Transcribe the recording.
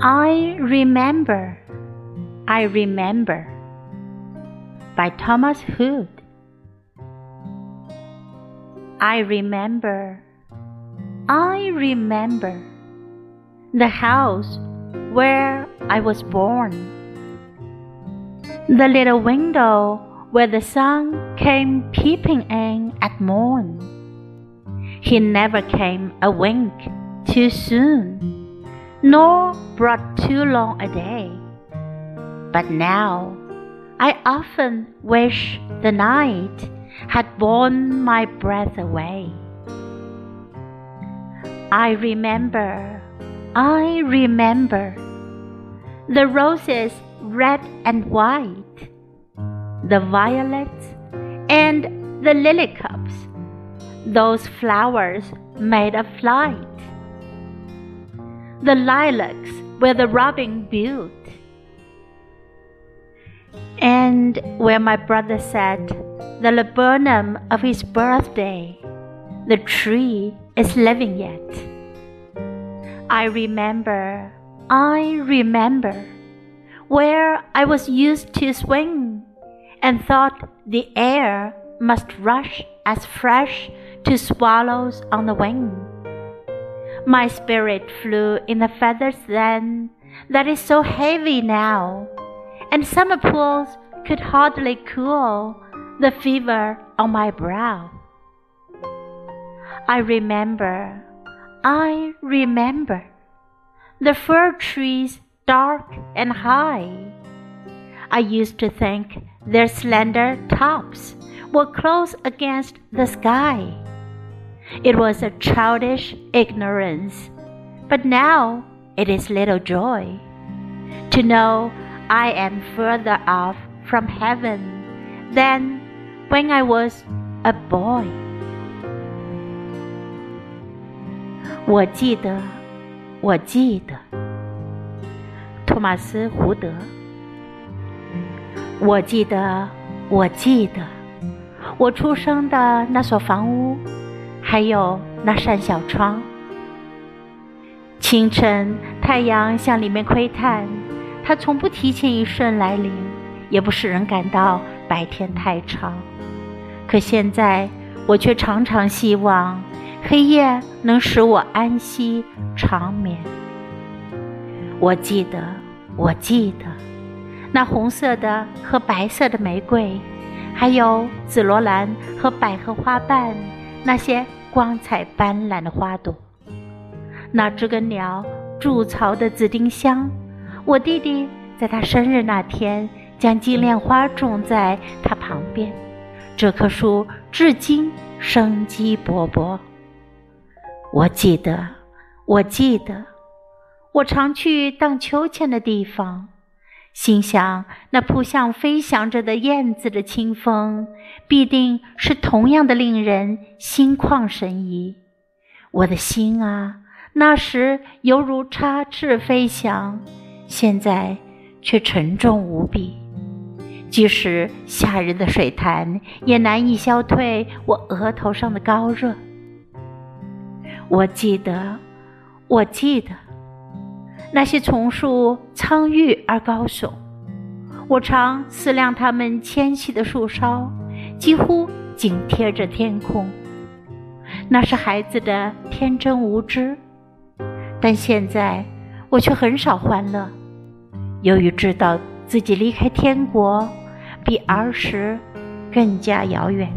I remember, I remember by Thomas Hood. I remember, I remember the house where I was born. The little window where the sun came peeping in at morn. He never came a wink too soon, nor brought too long a day. But now I often wish the night had borne my breath away. I remember, I remember the roses red and white, the violets and the lily cups, those flowers made of light, the lilacs where the robin built, and where my brother sat, the laburnum of his birthday, the tree is living yet. I remember I remember where I was used to swing and thought the air must rush as fresh to swallows on the wing. My spirit flew in the feathers then that is so heavy now, and summer pools could hardly cool the fever on my brow. I remember, I remember the fir trees dark and high. I used to think their slender tops were close against the sky. It was a childish ignorance, but now it is little joy to know I am further off from heaven than when I was a boy. 我记得。我记得，托马斯·胡德。我记得，我记得，我出生的那所房屋， 还有那扇小窗。清晨，太阳向里面窥探，它从不提前一瞬来临，也不使人感到白天太长。可现在，我却常常希望。黑夜能使我安息长眠。我记得，我记得，那红色的和白色的玫瑰，还有紫罗兰和百合花瓣，那些光彩斑斓的花朵。那知更鸟筑巢的紫丁香，我弟弟在他生日那天将金链花种在他旁边，这棵树至今生机勃勃。我记得，我记得，我常去荡秋千的地方，心想那扑向飞翔着的燕子的清风，必定是同样的令人心旷神怡。我的心啊，那时犹如插翅飞翔，现在却沉重无比。即使夏日的水潭，也难以消退我额头上的高热。我记得，我记得，那些丛树苍郁而高耸，我常思量它们纤细的树梢，几乎紧贴着天空。那是孩子的天真无知，但现在我却很少欢乐，由于知道自己离开天国比儿时更加遥远。